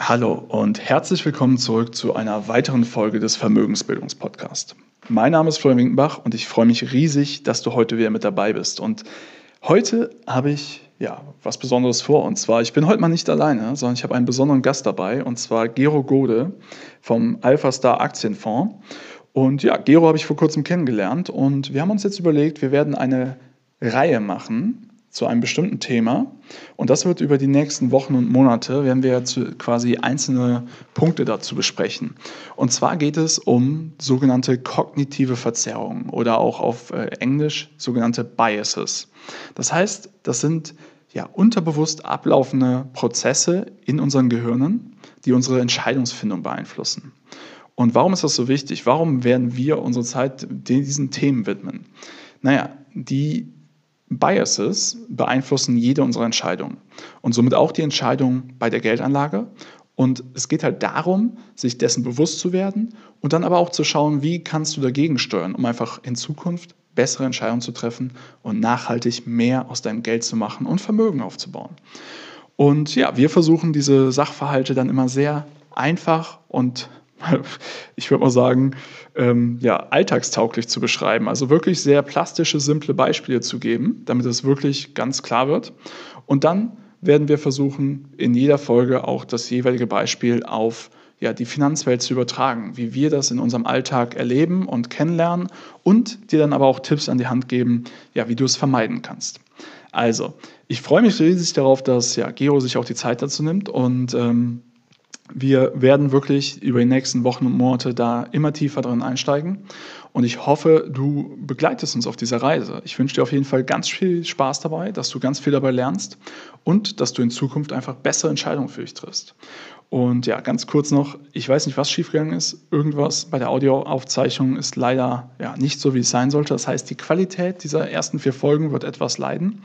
Hallo und herzlich willkommen zurück zu einer weiteren Folge des Vermögensbildungspodcasts. Mein Name ist Florian Winkenbach und ich freue mich riesig, dass du heute wieder mit dabei bist. Und heute habe ich ja was Besonderes vor. Und zwar, ich bin heute mal nicht alleine, sondern ich habe einen besonderen Gast dabei und zwar Gero Gode vom Alpha Star Aktienfonds. Und ja, Gero habe ich vor kurzem kennengelernt und wir haben uns jetzt überlegt, wir werden eine Reihe machen zu einem bestimmten Thema. Und das wird über die nächsten Wochen und Monate, werden wir quasi einzelne Punkte dazu besprechen. Und zwar geht es um sogenannte kognitive Verzerrungen oder auch auf äh, Englisch sogenannte Biases. Das heißt, das sind ja unterbewusst ablaufende Prozesse in unseren Gehirnen, die unsere Entscheidungsfindung beeinflussen. Und warum ist das so wichtig? Warum werden wir unsere Zeit diesen Themen widmen? Naja, die Biases beeinflussen jede unserer Entscheidungen und somit auch die Entscheidung bei der Geldanlage. Und es geht halt darum, sich dessen bewusst zu werden und dann aber auch zu schauen, wie kannst du dagegen steuern, um einfach in Zukunft bessere Entscheidungen zu treffen und nachhaltig mehr aus deinem Geld zu machen und Vermögen aufzubauen. Und ja, wir versuchen diese Sachverhalte dann immer sehr einfach und ich würde mal sagen, ähm, ja, alltagstauglich zu beschreiben. Also wirklich sehr plastische, simple Beispiele zu geben, damit es wirklich ganz klar wird. Und dann werden wir versuchen, in jeder Folge auch das jeweilige Beispiel auf ja, die Finanzwelt zu übertragen, wie wir das in unserem Alltag erleben und kennenlernen und dir dann aber auch Tipps an die Hand geben, ja, wie du es vermeiden kannst. Also, ich freue mich riesig darauf, dass ja, Geo sich auch die Zeit dazu nimmt und ähm, wir werden wirklich über die nächsten Wochen und Monate da immer tiefer drin einsteigen. Und ich hoffe, du begleitest uns auf dieser Reise. Ich wünsche dir auf jeden Fall ganz viel Spaß dabei, dass du ganz viel dabei lernst und dass du in Zukunft einfach bessere Entscheidungen für dich triffst. Und ja, ganz kurz noch, ich weiß nicht, was schiefgegangen ist. Irgendwas bei der Audioaufzeichnung ist leider ja, nicht so, wie es sein sollte. Das heißt, die Qualität dieser ersten vier Folgen wird etwas leiden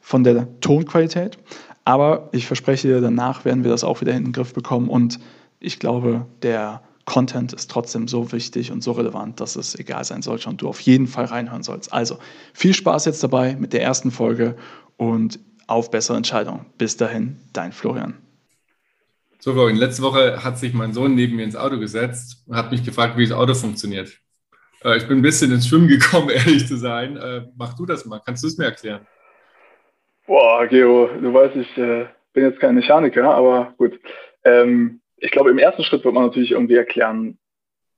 von der Tonqualität. Aber ich verspreche dir, danach werden wir das auch wieder in den Griff bekommen. Und ich glaube, der Content ist trotzdem so wichtig und so relevant, dass es egal sein sollte und du auf jeden Fall reinhören sollst. Also viel Spaß jetzt dabei mit der ersten Folge und auf bessere Entscheidungen. Bis dahin, dein Florian. So, Florian, letzte Woche hat sich mein Sohn neben mir ins Auto gesetzt und hat mich gefragt, wie das Auto funktioniert. Äh, ich bin ein bisschen ins Schwimmen gekommen, ehrlich zu sein. Äh, mach du das mal. Kannst du es mir erklären? Boah, Geo, du weißt, ich äh, bin jetzt kein Mechaniker, aber gut. Ähm, ich glaube, im ersten Schritt wird man natürlich irgendwie erklären,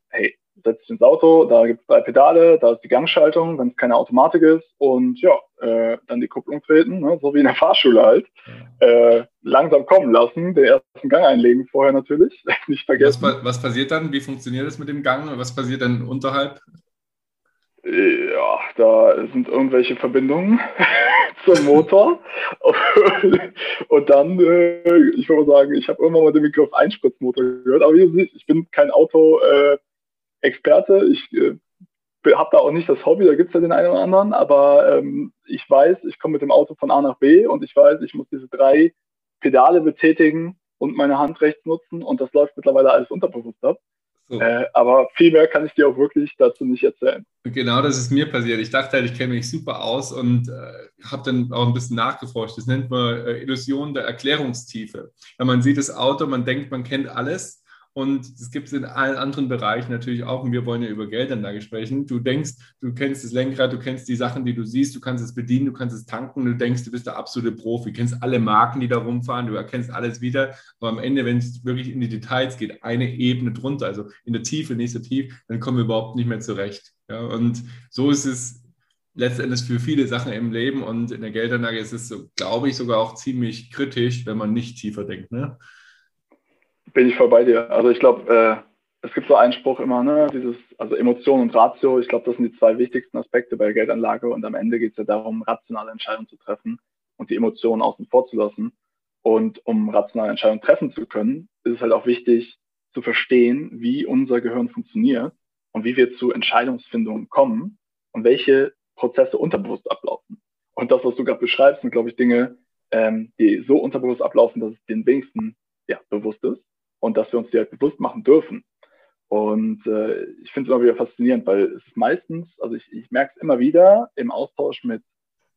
hey, setz dich ins Auto, da gibt es drei Pedale, da ist die Gangschaltung, wenn es keine Automatik ist und ja, äh, dann die Kupplung treten, ne, so wie in der Fahrschule halt. Äh, langsam kommen lassen, den ersten Gang einlegen vorher natürlich, nicht vergessen. Was, was passiert dann? Wie funktioniert das mit dem Gang? Was passiert dann unterhalb? Ja, da sind irgendwelche Verbindungen zum Motor. und dann, äh, ich würde sagen, ich habe irgendwann mal den Begriff Einspritzmotor gehört, aber wie du siehst, ich bin kein Auto-Experte. Äh, ich äh, habe da auch nicht das Hobby, da gibt es ja den einen oder anderen, aber ähm, ich weiß, ich komme mit dem Auto von A nach B und ich weiß, ich muss diese drei Pedale betätigen und meine Hand rechts nutzen und das läuft mittlerweile alles unterbewusst ab. So. Äh, aber viel mehr kann ich dir auch wirklich dazu nicht erzählen. Genau das ist mir passiert. Ich dachte halt, ich kenne mich super aus und äh, habe dann auch ein bisschen nachgeforscht. Das nennt man äh, Illusion der Erklärungstiefe. Wenn man sieht das Auto, man denkt, man kennt alles und das gibt es in allen anderen Bereichen natürlich auch. Und wir wollen ja über Geldanlage sprechen. Du denkst, du kennst das Lenkrad, du kennst die Sachen, die du siehst, du kannst es bedienen, du kannst es tanken, du denkst, du bist der absolute Profi, du kennst alle Marken, die da rumfahren, du erkennst alles wieder. Aber am Ende, wenn es wirklich in die Details geht, eine Ebene drunter, also in der Tiefe, nicht so tief, dann kommen wir überhaupt nicht mehr zurecht. Ja, und so ist es letztendlich für viele Sachen im Leben und in der Geldanlage ist es, so, glaube ich, sogar auch ziemlich kritisch, wenn man nicht tiefer denkt. Ne? Bin ich voll bei dir. Also ich glaube, äh, es gibt so einen Spruch immer, ne, dieses, also Emotion und Ratio, ich glaube, das sind die zwei wichtigsten Aspekte bei Geldanlage und am Ende geht es ja darum, rationale Entscheidungen zu treffen und die Emotionen außen vor zu lassen. Und um rationale Entscheidungen treffen zu können, ist es halt auch wichtig zu verstehen, wie unser Gehirn funktioniert und wie wir zu Entscheidungsfindungen kommen und welche Prozesse unterbewusst ablaufen. Und das, was du gerade beschreibst, sind, glaube ich, Dinge, ähm, die so unterbewusst ablaufen, dass es den wenigsten ja, bewusst ist und dass wir uns die halt bewusst machen dürfen. Und äh, ich finde es immer wieder faszinierend, weil es ist meistens, also ich, ich merke es immer wieder im Austausch mit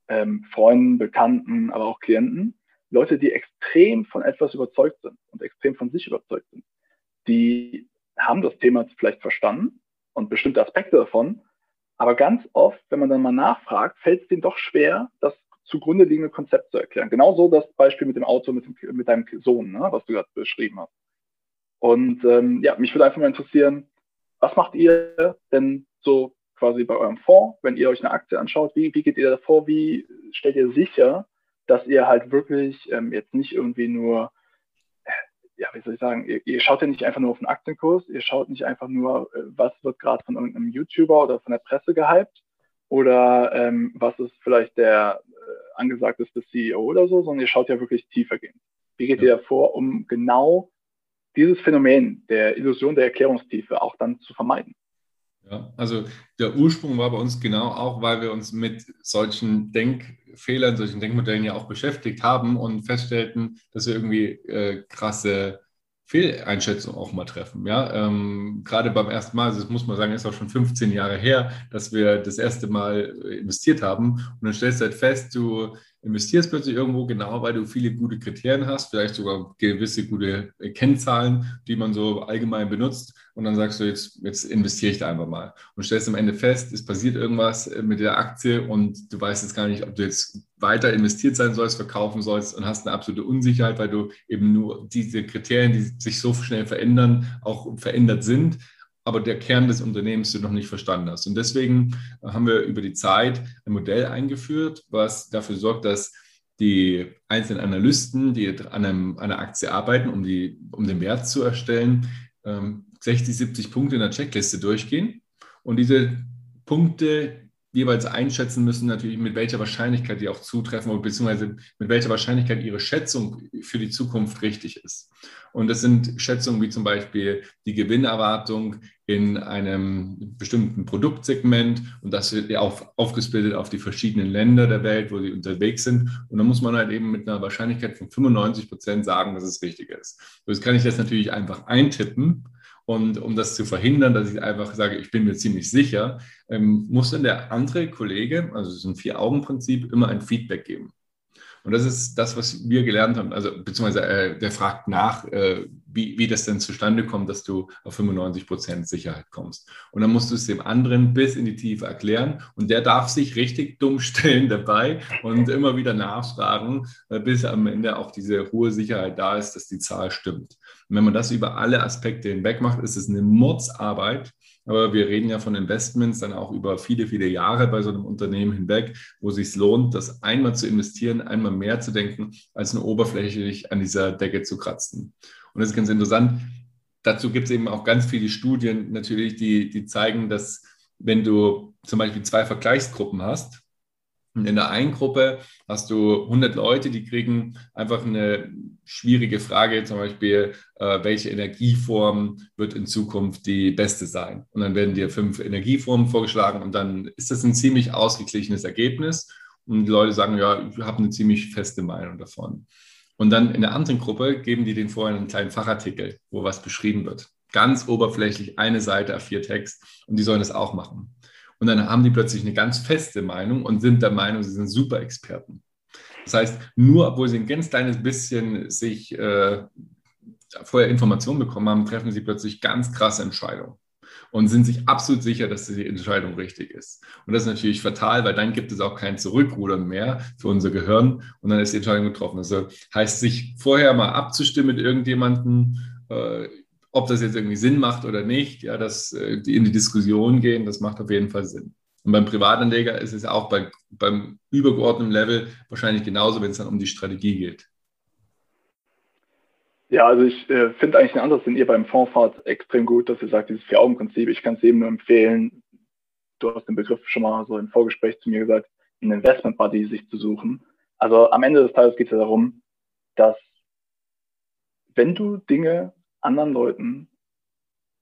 ähm, Freunden, Bekannten, aber auch Klienten, Leute, die extrem von etwas überzeugt sind und extrem von sich überzeugt sind. Die haben das Thema vielleicht verstanden und bestimmte Aspekte davon, aber ganz oft, wenn man dann mal nachfragt, fällt es denen doch schwer, das zugrunde liegende Konzept zu erklären. Genauso das Beispiel mit dem Auto, mit, dem, mit deinem Sohn, ne, was du gerade beschrieben hast. Und ähm, ja, mich würde einfach mal interessieren, was macht ihr denn so quasi bei eurem Fonds, wenn ihr euch eine Aktie anschaut? Wie, wie geht ihr da vor? Wie stellt ihr sicher, dass ihr halt wirklich ähm, jetzt nicht irgendwie nur, äh, ja, wie soll ich sagen, ihr, ihr, schaut ja nicht einfach nur auf den Aktienkurs, ihr schaut nicht einfach nur, äh, was wird gerade von irgendeinem YouTuber oder von der Presse gehypt oder ähm, was ist vielleicht der äh, angesagteste CEO oder so, sondern ihr schaut ja wirklich tiefer gehen. Wie geht ja. ihr vor, um genau dieses Phänomen der Illusion der Erklärungstiefe auch dann zu vermeiden? Ja, also der Ursprung war bei uns genau auch, weil wir uns mit solchen Denkfehlern, solchen Denkmodellen ja auch beschäftigt haben und feststellten, dass wir irgendwie äh, krasse Fehleinschätzungen auch mal treffen. Ja, ähm, gerade beim ersten Mal, das muss man sagen, ist auch schon 15 Jahre her, dass wir das erste Mal investiert haben. Und dann stellst du halt fest, du investierst plötzlich irgendwo genau, weil du viele gute Kriterien hast, vielleicht sogar gewisse gute Kennzahlen, die man so allgemein benutzt. Und dann sagst du, jetzt, jetzt investiere ich da einfach mal. Und stellst am Ende fest, es passiert irgendwas mit der Aktie und du weißt jetzt gar nicht, ob du jetzt weiter investiert sein sollst, verkaufen sollst und hast eine absolute Unsicherheit, weil du eben nur diese Kriterien, die sich so schnell verändern, auch verändert sind aber der Kern des Unternehmens du noch nicht verstanden hast. Und deswegen haben wir über die Zeit ein Modell eingeführt, was dafür sorgt, dass die einzelnen Analysten, die an einem, einer Aktie arbeiten, um, die, um den Wert zu erstellen, 60, ähm, 70 Punkte in der Checkliste durchgehen und diese Punkte jeweils einschätzen müssen, natürlich mit welcher Wahrscheinlichkeit die auch zutreffen, beziehungsweise mit welcher Wahrscheinlichkeit ihre Schätzung für die Zukunft richtig ist. Und das sind Schätzungen wie zum Beispiel die Gewinnerwartung in einem bestimmten Produktsegment und das wird ja auch aufgesplittet auf die verschiedenen Länder der Welt, wo sie unterwegs sind. Und dann muss man halt eben mit einer Wahrscheinlichkeit von 95 Prozent sagen, dass es richtig ist. Jetzt kann ich das natürlich einfach eintippen und um das zu verhindern, dass ich einfach sage, ich bin mir ziemlich sicher, ähm, muss dann der andere Kollege, also ist ein Vier-Augen-Prinzip, immer ein Feedback geben. Und das ist das, was wir gelernt haben. Also, beziehungsweise äh, der fragt nach, äh, wie, wie das denn zustande kommt, dass du auf 95 Prozent Sicherheit kommst. Und dann musst du es dem anderen bis in die Tiefe erklären. Und der darf sich richtig dumm stellen dabei und immer wieder nachfragen, äh, bis am Ende auch diese hohe Sicherheit da ist, dass die Zahl stimmt. Und wenn man das über alle Aspekte hinweg macht, ist es eine Mordsarbeit. Aber wir reden ja von Investments dann auch über viele, viele Jahre bei so einem Unternehmen hinweg, wo es sich lohnt, das einmal zu investieren, einmal mehr zu denken, als nur oberflächlich an dieser Decke zu kratzen. Und das ist ganz interessant. Dazu gibt es eben auch ganz viele Studien natürlich, die, die zeigen, dass wenn du zum Beispiel zwei Vergleichsgruppen hast, und in der einen Gruppe hast du 100 Leute, die kriegen einfach eine schwierige Frage, zum Beispiel, äh, welche Energieform wird in Zukunft die beste sein? Und dann werden dir fünf Energieformen vorgeschlagen und dann ist das ein ziemlich ausgeglichenes Ergebnis. Und die Leute sagen, ja, ich habe eine ziemlich feste Meinung davon. Und dann in der anderen Gruppe geben die den vorher einen kleinen Fachartikel, wo was beschrieben wird. Ganz oberflächlich eine Seite A4 Text und die sollen das auch machen. Und dann haben die plötzlich eine ganz feste Meinung und sind der Meinung, sie sind Super-Experten. Das heißt, nur obwohl sie ein ganz kleines bisschen sich äh, vorher Informationen bekommen haben, treffen sie plötzlich ganz krasse Entscheidungen und sind sich absolut sicher, dass die Entscheidung richtig ist. Und das ist natürlich fatal, weil dann gibt es auch kein Zurückrudern mehr für unser Gehirn und dann ist die Entscheidung getroffen. Also heißt, sich vorher mal abzustimmen mit irgendjemandem, äh, ob das jetzt irgendwie Sinn macht oder nicht, ja, dass äh, die in die Diskussion gehen, das macht auf jeden Fall Sinn. Und beim Privatanleger ist es auch bei, beim übergeordneten Level wahrscheinlich genauso, wenn es dann um die Strategie geht. Ja, also ich äh, finde eigentlich einen Ansatz, den ihr beim Fonds fahrt, extrem gut, dass ihr sagt, dieses Vier-Augen-Prinzip. Ich kann es eben nur empfehlen. Du hast den Begriff schon mal so im Vorgespräch zu mir gesagt, einen Investment-Buddy sich zu suchen. Also am Ende des Tages geht es ja darum, dass wenn du Dinge anderen Leuten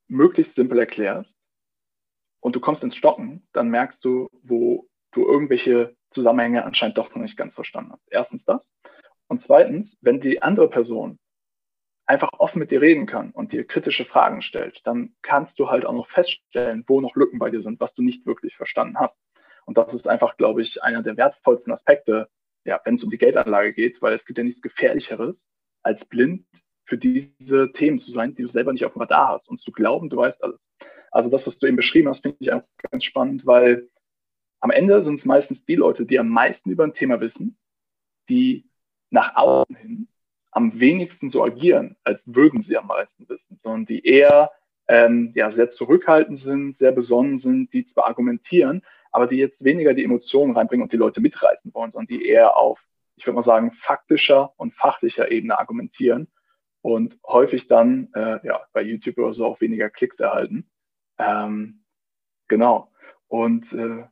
möglichst simpel erklärst und du kommst ins Stocken, dann merkst du, wo du irgendwelche Zusammenhänge anscheinend doch noch nicht ganz verstanden hast. Erstens das. Und zweitens, wenn die andere Person einfach offen mit dir reden kann und dir kritische Fragen stellt, dann kannst du halt auch noch feststellen, wo noch Lücken bei dir sind, was du nicht wirklich verstanden hast. Und das ist einfach, glaube ich, einer der wertvollsten Aspekte, ja, wenn es um die Geldanlage geht, weil es gibt ja nichts Gefährlicheres, als blind für diese Themen zu sein, die du selber nicht auf dem Radar hast und zu glauben, du weißt alles. Also das, was du eben beschrieben hast, finde ich einfach ganz spannend, weil am Ende sind es meistens die Leute, die am meisten über ein Thema wissen, die nach außen hin am wenigsten so agieren, als würden sie am meisten wissen, sondern die eher ähm, ja, sehr zurückhaltend sind, sehr besonnen sind, die zwar argumentieren, aber die jetzt weniger die Emotionen reinbringen und die Leute mitreißen wollen, sondern die eher auf, ich würde mal sagen, faktischer und fachlicher Ebene argumentieren und häufig dann äh, ja, bei YouTube oder so auch weniger Klicks erhalten. Ähm, genau. Und äh,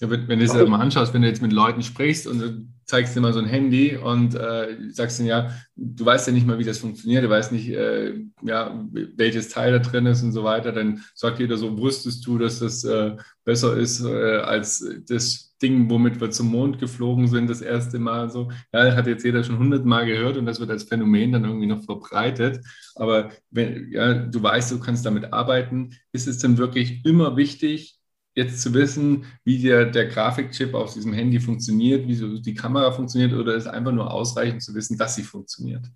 ja, wenn, du es mal anschaust, wenn du jetzt mit Leuten sprichst und du zeigst dir mal so ein Handy und äh, sagst ihnen, ja, du weißt ja nicht mal, wie das funktioniert, du weißt nicht, äh, ja, welches Teil da drin ist und so weiter, dann sagt jeder so, wusstest du, dass das äh, besser ist äh, als das Ding, womit wir zum Mond geflogen sind, das erste Mal so. Ja, hat jetzt jeder schon hundertmal gehört und das wird als Phänomen dann irgendwie noch verbreitet. Aber wenn ja, du weißt, du kannst damit arbeiten, ist es dann wirklich immer wichtig, jetzt zu wissen, wie der, der Grafikchip auf diesem Handy funktioniert, wie so die Kamera funktioniert, oder ist einfach nur ausreichend zu wissen, dass sie funktioniert?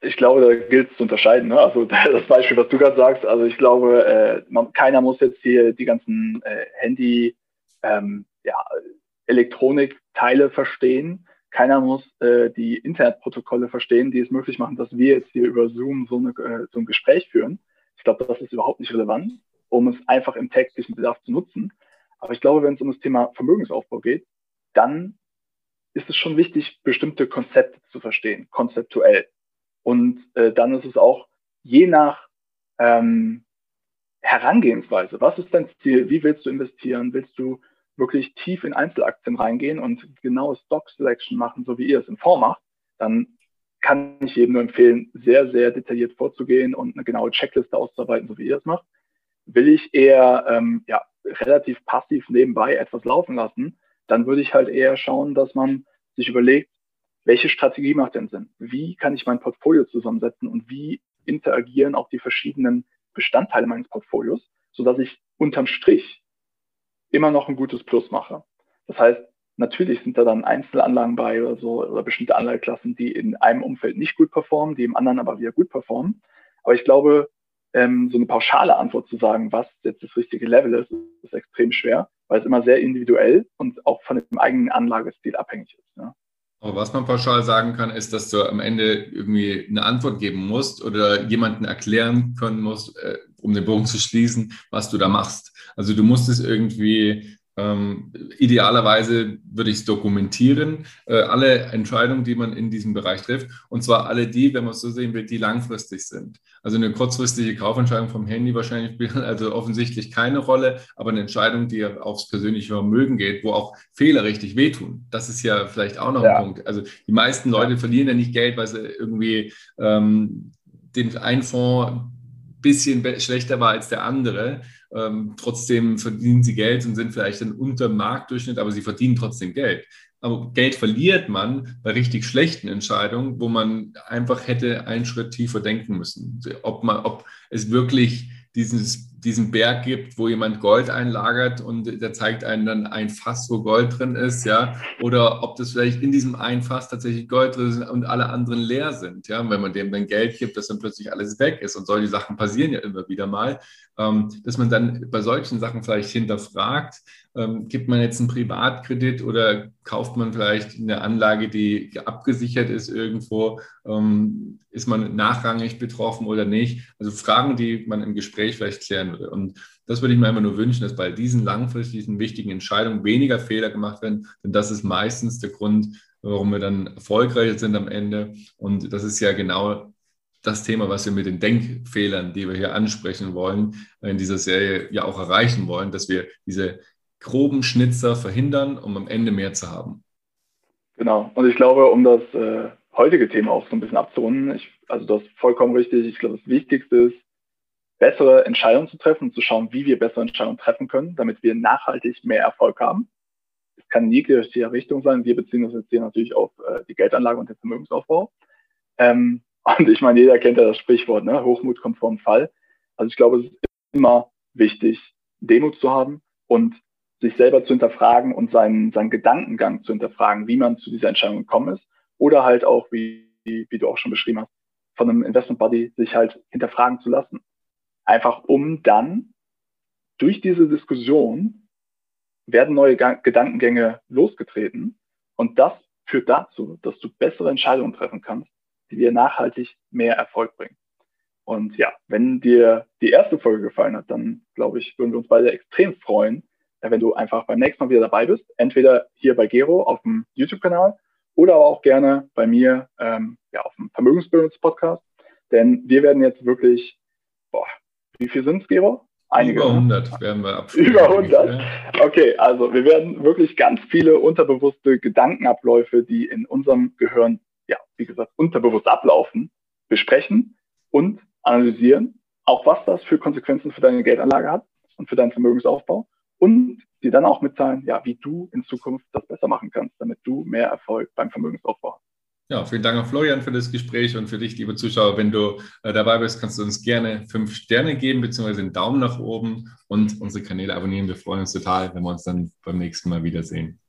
Ich glaube, da gilt es zu unterscheiden. Ne? Also das Beispiel, was du gerade sagst, also ich glaube, äh, man, keiner muss jetzt hier die ganzen äh, Handy, ähm, ja, Elektronikteile verstehen. Keiner muss äh, die Internetprotokolle verstehen, die es möglich machen, dass wir jetzt hier über Zoom so, eine, äh, so ein Gespräch führen. Ich glaube, das ist überhaupt nicht relevant um es einfach im täglichen Bedarf zu nutzen. Aber ich glaube, wenn es um das Thema Vermögensaufbau geht, dann ist es schon wichtig, bestimmte Konzepte zu verstehen, konzeptuell. Und äh, dann ist es auch je nach ähm, Herangehensweise, was ist dein Ziel, wie willst du investieren, willst du wirklich tief in Einzelaktien reingehen und genaue Stock Selection machen, so wie ihr es im Fonds macht, dann kann ich jedem nur empfehlen, sehr, sehr detailliert vorzugehen und eine genaue Checkliste auszuarbeiten, so wie ihr es macht will ich eher ähm, ja, relativ passiv nebenbei etwas laufen lassen, dann würde ich halt eher schauen, dass man sich überlegt, welche Strategie macht denn Sinn? Wie kann ich mein Portfolio zusammensetzen und wie interagieren auch die verschiedenen Bestandteile meines Portfolios, sodass ich unterm Strich immer noch ein gutes Plus mache. Das heißt, natürlich sind da dann Einzelanlagen bei oder so oder bestimmte Anlageklassen, die in einem Umfeld nicht gut performen, die im anderen aber wieder gut performen. Aber ich glaube, ähm, so eine pauschale Antwort zu sagen, was jetzt das richtige Level ist, ist extrem schwer, weil es immer sehr individuell und auch von dem eigenen Anlagestil abhängig ist. Ja. Aber was man pauschal sagen kann, ist, dass du am Ende irgendwie eine Antwort geben musst oder jemanden erklären können musst, äh, um den Bogen zu schließen, was du da machst. Also du musst es irgendwie ähm, idealerweise würde ich es dokumentieren, äh, alle Entscheidungen, die man in diesem Bereich trifft. Und zwar alle die, wenn man es so sehen will, die langfristig sind. Also eine kurzfristige Kaufentscheidung vom Handy wahrscheinlich spielt also offensichtlich keine Rolle, aber eine Entscheidung, die aufs persönliche Vermögen geht, wo auch Fehler richtig wehtun. Das ist ja vielleicht auch noch ja. ein Punkt. Also die meisten Leute verlieren ja nicht Geld, weil sie irgendwie ähm, den einen Fonds bisschen schlechter war als der andere. Ähm, trotzdem verdienen sie Geld und sind vielleicht dann unter Marktdurchschnitt, aber sie verdienen trotzdem Geld. Aber Geld verliert man bei richtig schlechten Entscheidungen, wo man einfach hätte einen Schritt tiefer denken müssen. Ob, man, ob es wirklich dieses, diesen Berg gibt, wo jemand Gold einlagert und der zeigt einem dann ein Fass, wo Gold drin ist, ja, oder ob das vielleicht in diesem einen Fass tatsächlich Gold drin ist und alle anderen leer sind, ja, und wenn man dem dann Geld gibt, dass dann plötzlich alles weg ist und solche Sachen passieren ja immer wieder mal, ähm, dass man dann bei solchen Sachen vielleicht hinterfragt, ähm, gibt man jetzt einen Privatkredit oder kauft man vielleicht eine Anlage, die abgesichert ist irgendwo? Ähm, ist man nachrangig betroffen oder nicht? Also Fragen, die man im Gespräch vielleicht klären würde. Und das würde ich mir einfach nur wünschen, dass bei diesen langfristigen wichtigen Entscheidungen weniger Fehler gemacht werden, denn das ist meistens der Grund, warum wir dann erfolgreich sind am Ende. Und das ist ja genau das Thema, was wir mit den Denkfehlern, die wir hier ansprechen wollen, in dieser Serie ja auch erreichen wollen, dass wir diese groben Schnitzer verhindern, um am Ende mehr zu haben. Genau. Und ich glaube, um das äh, heutige Thema auch so ein bisschen abzurunden, ich, also das ist vollkommen richtig. Ich glaube, das Wichtigste ist, bessere Entscheidungen zu treffen und zu schauen, wie wir bessere Entscheidungen treffen können, damit wir nachhaltig mehr Erfolg haben. Es kann in jeglicher Richtung sein. Wir beziehen uns jetzt hier natürlich auf äh, die Geldanlage und den Vermögensaufbau. Ähm, und ich meine, jeder kennt ja das Sprichwort, ne? Hochmut kommt vor dem Fall. Also ich glaube, es ist immer wichtig, Demut zu haben und sich selber zu hinterfragen und seinen, seinen Gedankengang zu hinterfragen, wie man zu dieser Entscheidung gekommen ist. Oder halt auch, wie wie du auch schon beschrieben hast, von einem Investment Body sich halt hinterfragen zu lassen. Einfach um dann durch diese Diskussion werden neue Gedankengänge losgetreten und das führt dazu, dass du bessere Entscheidungen treffen kannst, die dir nachhaltig mehr Erfolg bringen. Und ja, wenn dir die erste Folge gefallen hat, dann glaube ich, würden wir uns beide extrem freuen, wenn du einfach beim nächsten Mal wieder dabei bist. Entweder hier bei Gero auf dem YouTube-Kanal oder aber auch gerne bei mir ähm, ja, auf dem Vermögensbildungspodcast. Denn wir werden jetzt wirklich, boah, wie viel sind es, Gero? Einige. Über 100 ne? werden wir abschließen. Über 100? Okay, also wir werden wirklich ganz viele unterbewusste Gedankenabläufe, die in unserem Gehirn, ja, wie gesagt, unterbewusst ablaufen, besprechen und analysieren, auch was das für Konsequenzen für deine Geldanlage hat und für deinen Vermögensaufbau und dir dann auch mitteilen, ja, wie du in Zukunft das besser machen kannst, damit du mehr Erfolg beim Vermögensaufbau hast. Ja, vielen Dank an Florian für das Gespräch und für dich, liebe Zuschauer. Wenn du äh, dabei bist, kannst du uns gerne fünf Sterne geben, beziehungsweise einen Daumen nach oben und unsere Kanäle abonnieren. Wir freuen uns total, wenn wir uns dann beim nächsten Mal wiedersehen.